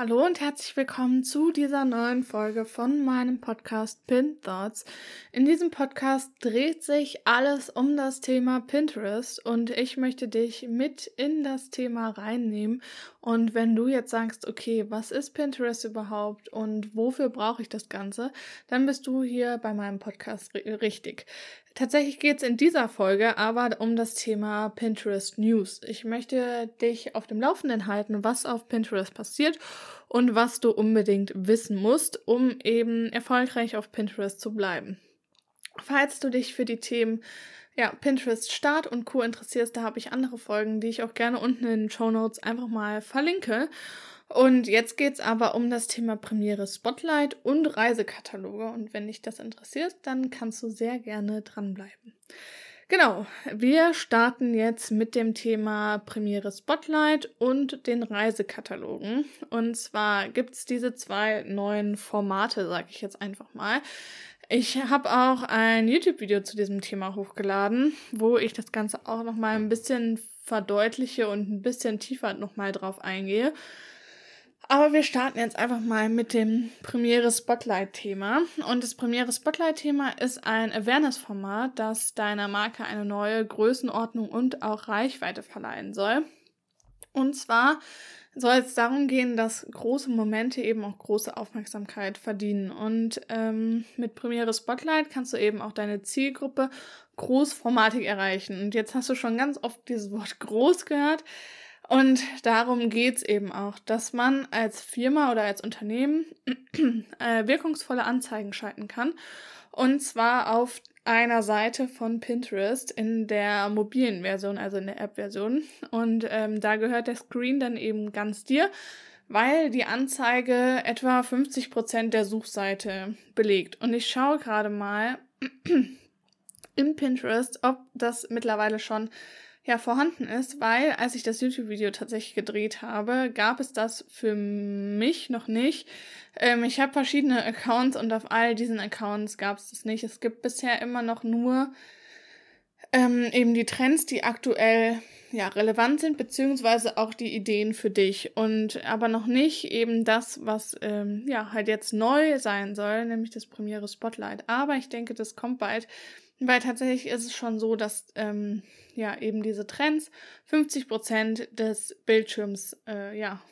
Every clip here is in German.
Hallo und herzlich willkommen zu dieser neuen Folge von meinem Podcast Pin Thoughts. In diesem Podcast dreht sich alles um das Thema Pinterest und ich möchte dich mit in das Thema reinnehmen. Und wenn du jetzt sagst, okay, was ist Pinterest überhaupt und wofür brauche ich das Ganze, dann bist du hier bei meinem Podcast richtig. Tatsächlich geht es in dieser Folge aber um das Thema Pinterest News. Ich möchte dich auf dem Laufenden halten, was auf Pinterest passiert und was du unbedingt wissen musst, um eben erfolgreich auf Pinterest zu bleiben. Falls du dich für die Themen ja, Pinterest Start und Co. interessierst, da habe ich andere Folgen, die ich auch gerne unten in den Show Notes einfach mal verlinke. Und jetzt geht's aber um das Thema Premiere Spotlight und Reisekataloge. Und wenn dich das interessiert, dann kannst du sehr gerne dranbleiben. Genau, wir starten jetzt mit dem Thema Premiere Spotlight und den Reisekatalogen. Und zwar gibt's diese zwei neuen Formate, sag ich jetzt einfach mal. Ich habe auch ein YouTube-Video zu diesem Thema hochgeladen, wo ich das Ganze auch nochmal ein bisschen verdeutliche und ein bisschen tiefer nochmal drauf eingehe. Aber wir starten jetzt einfach mal mit dem Premiere Spotlight Thema. Und das Premiere Spotlight Thema ist ein Awareness-Format, das deiner Marke eine neue Größenordnung und auch Reichweite verleihen soll. Und zwar soll es darum gehen, dass große Momente eben auch große Aufmerksamkeit verdienen. Und ähm, mit Premiere Spotlight kannst du eben auch deine Zielgruppe großformatig erreichen. Und jetzt hast du schon ganz oft dieses Wort groß gehört. Und darum geht's eben auch, dass man als Firma oder als Unternehmen äh, wirkungsvolle Anzeigen schalten kann. Und zwar auf einer Seite von Pinterest in der mobilen Version, also in der App-Version. Und ähm, da gehört der Screen dann eben ganz dir, weil die Anzeige etwa 50% der Suchseite belegt. Und ich schaue gerade mal im Pinterest, ob das mittlerweile schon ja vorhanden ist, weil als ich das YouTube-Video tatsächlich gedreht habe, gab es das für mich noch nicht. Ähm, ich habe verschiedene Accounts und auf all diesen Accounts gab es das nicht. Es gibt bisher immer noch nur ähm, eben die Trends, die aktuell ja relevant sind, beziehungsweise auch die Ideen für dich und aber noch nicht eben das, was ähm, ja halt jetzt neu sein soll, nämlich das Premiere Spotlight. Aber ich denke, das kommt bald. Weil tatsächlich ist es schon so, dass ähm, ja eben diese Trends 50 Prozent des Bildschirms äh, ja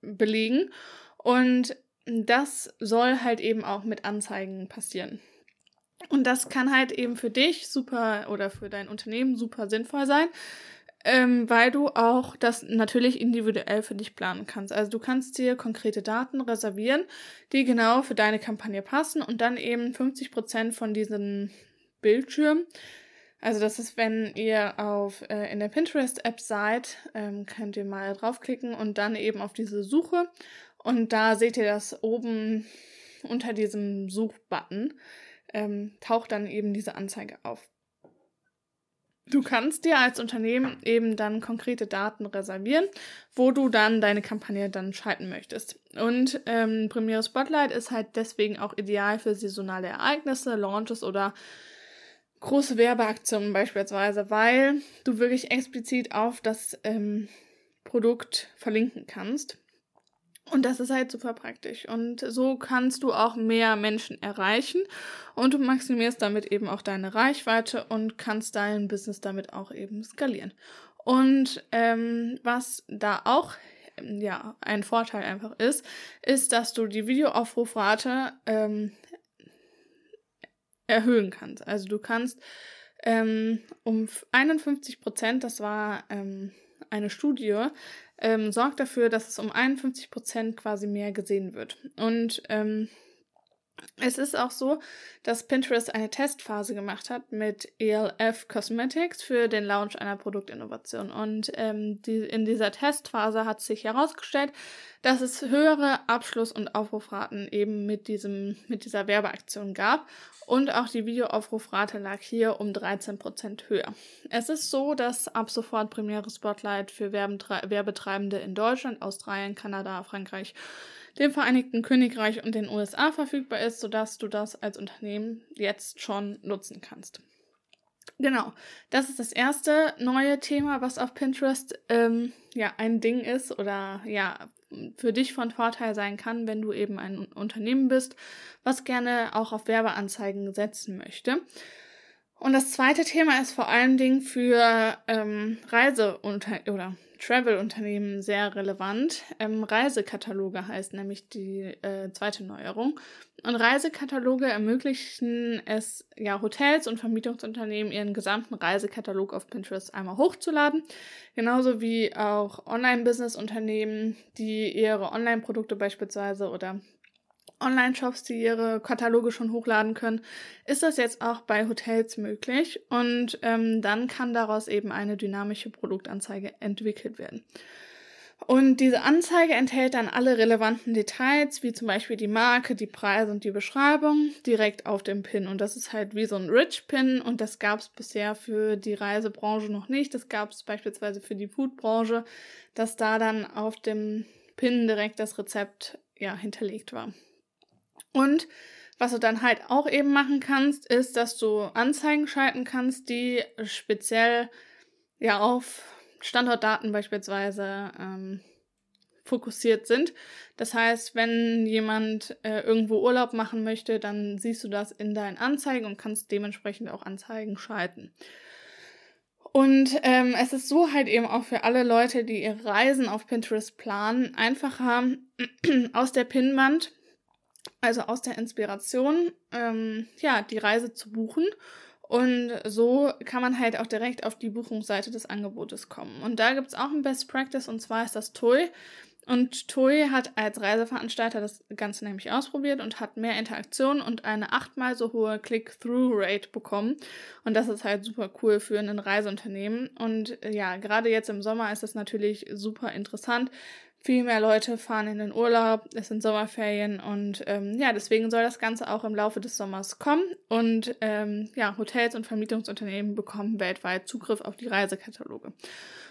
belegen und das soll halt eben auch mit Anzeigen passieren. Und das kann halt eben für dich super oder für dein Unternehmen super sinnvoll sein, ähm, weil du auch das natürlich individuell für dich planen kannst. Also du kannst dir konkrete Daten reservieren, die genau für deine Kampagne passen und dann eben 50 Prozent von diesen Bildschirm. Also das ist, wenn ihr auf äh, in der Pinterest-App seid, ähm, könnt ihr mal draufklicken und dann eben auf diese Suche. Und da seht ihr das oben unter diesem Suchbutton, ähm, taucht dann eben diese Anzeige auf. Du kannst dir als Unternehmen eben dann konkrete Daten reservieren, wo du dann deine Kampagne dann schalten möchtest. Und ähm, Premiere Spotlight ist halt deswegen auch ideal für saisonale Ereignisse, Launches oder große Werbeaktionen beispielsweise, weil du wirklich explizit auf das ähm, Produkt verlinken kannst. Und das ist halt super praktisch. Und so kannst du auch mehr Menschen erreichen und du maximierst damit eben auch deine Reichweite und kannst dein Business damit auch eben skalieren. Und ähm, was da auch ja ein Vorteil einfach ist, ist, dass du die Videoaufrufrate ähm, erhöhen kannst. Also du kannst ähm, um 51 Prozent, das war ähm, eine Studie, ähm, sorgt dafür, dass es um 51 Prozent quasi mehr gesehen wird. Und ähm, es ist auch so, dass Pinterest eine Testphase gemacht hat mit ELF Cosmetics für den Launch einer Produktinnovation. Und ähm, die, in dieser Testphase hat sich herausgestellt, dass es höhere Abschluss- und Aufrufraten eben mit, diesem, mit dieser Werbeaktion gab. Und auch die Videoaufrufrate lag hier um 13% höher. Es ist so, dass ab sofort Premiere Spotlight für Werbetreibende in Deutschland, Australien, Kanada, Frankreich, dem Vereinigten Königreich und den USA verfügbar ist, sodass du das als Unternehmen jetzt schon nutzen kannst. Genau, das ist das erste neue Thema, was auf Pinterest ähm, ja ein Ding ist oder ja für dich von Vorteil sein kann, wenn du eben ein Unternehmen bist, was gerne auch auf Werbeanzeigen setzen möchte. Und das zweite Thema ist vor allen Dingen für ähm, Reise- oder Travel-Unternehmen sehr relevant. Ähm, Reisekataloge heißt nämlich die äh, zweite Neuerung. Und Reisekataloge ermöglichen es ja Hotels und Vermietungsunternehmen, ihren gesamten Reisekatalog auf Pinterest einmal hochzuladen. Genauso wie auch Online-Business-Unternehmen, die ihre Online-Produkte beispielsweise oder Online-Shops, die ihre Kataloge schon hochladen können, ist das jetzt auch bei Hotels möglich und ähm, dann kann daraus eben eine dynamische Produktanzeige entwickelt werden. Und diese Anzeige enthält dann alle relevanten Details, wie zum Beispiel die Marke, die Preise und die Beschreibung, direkt auf dem Pin. Und das ist halt wie so ein Rich-Pin und das gab es bisher für die Reisebranche noch nicht. Das gab es beispielsweise für die Foodbranche, dass da dann auf dem Pin direkt das Rezept ja hinterlegt war. Und was du dann halt auch eben machen kannst, ist, dass du Anzeigen schalten kannst, die speziell ja auf Standortdaten beispielsweise ähm, fokussiert sind. Das heißt, wenn jemand äh, irgendwo Urlaub machen möchte, dann siehst du das in deinen Anzeigen und kannst dementsprechend auch Anzeigen schalten. Und ähm, es ist so halt eben auch für alle Leute, die ihre Reisen auf Pinterest planen, einfacher aus der Pinwand also aus der Inspiration, ähm, ja, die Reise zu buchen. Und so kann man halt auch direkt auf die Buchungsseite des Angebotes kommen. Und da gibt es auch ein Best Practice und zwar ist das TOI. Und TOI hat als Reiseveranstalter das Ganze nämlich ausprobiert und hat mehr Interaktion und eine achtmal so hohe Click-Through-Rate bekommen. Und das ist halt super cool für ein Reiseunternehmen. Und ja, gerade jetzt im Sommer ist das natürlich super interessant, viel mehr Leute fahren in den Urlaub, es sind Sommerferien und ähm, ja, deswegen soll das Ganze auch im Laufe des Sommers kommen und ähm, ja, Hotels und Vermietungsunternehmen bekommen weltweit Zugriff auf die Reisekataloge.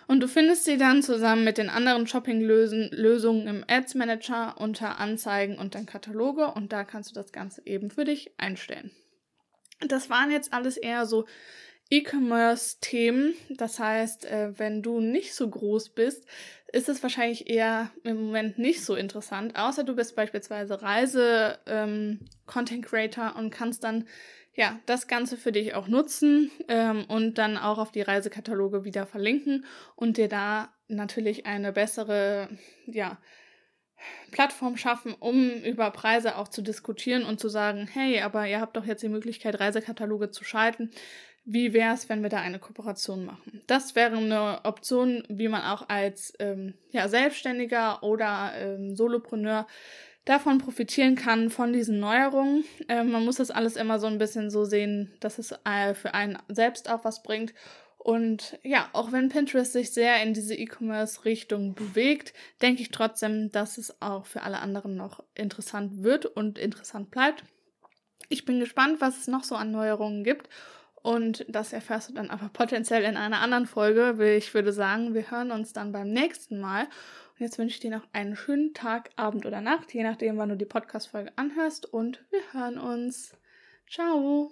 Und du findest sie dann zusammen mit den anderen Shopping-Lösungen im Ads Manager unter Anzeigen und dann Kataloge und da kannst du das Ganze eben für dich einstellen. Das waren jetzt alles eher so E-Commerce-Themen. Das heißt, äh, wenn du nicht so groß bist, ist es wahrscheinlich eher im Moment nicht so interessant, außer du bist beispielsweise Reise-Content-Creator ähm, und kannst dann ja das Ganze für dich auch nutzen ähm, und dann auch auf die Reisekataloge wieder verlinken und dir da natürlich eine bessere ja Plattform schaffen, um über Preise auch zu diskutieren und zu sagen, hey, aber ihr habt doch jetzt die Möglichkeit, Reisekataloge zu schalten wie wäre es, wenn wir da eine Kooperation machen? Das wäre eine Option, wie man auch als ähm, ja, Selbstständiger oder ähm, Solopreneur davon profitieren kann, von diesen Neuerungen. Ähm, man muss das alles immer so ein bisschen so sehen, dass es äh, für einen selbst auch was bringt. Und ja, auch wenn Pinterest sich sehr in diese E-Commerce-Richtung bewegt, denke ich trotzdem, dass es auch für alle anderen noch interessant wird und interessant bleibt. Ich bin gespannt, was es noch so an Neuerungen gibt und das erfährst du dann aber potenziell in einer anderen Folge. Ich würde sagen, wir hören uns dann beim nächsten Mal. Und jetzt wünsche ich dir noch einen schönen Tag, Abend oder Nacht, je nachdem, wann du die Podcast-Folge anhörst. Und wir hören uns. Ciao!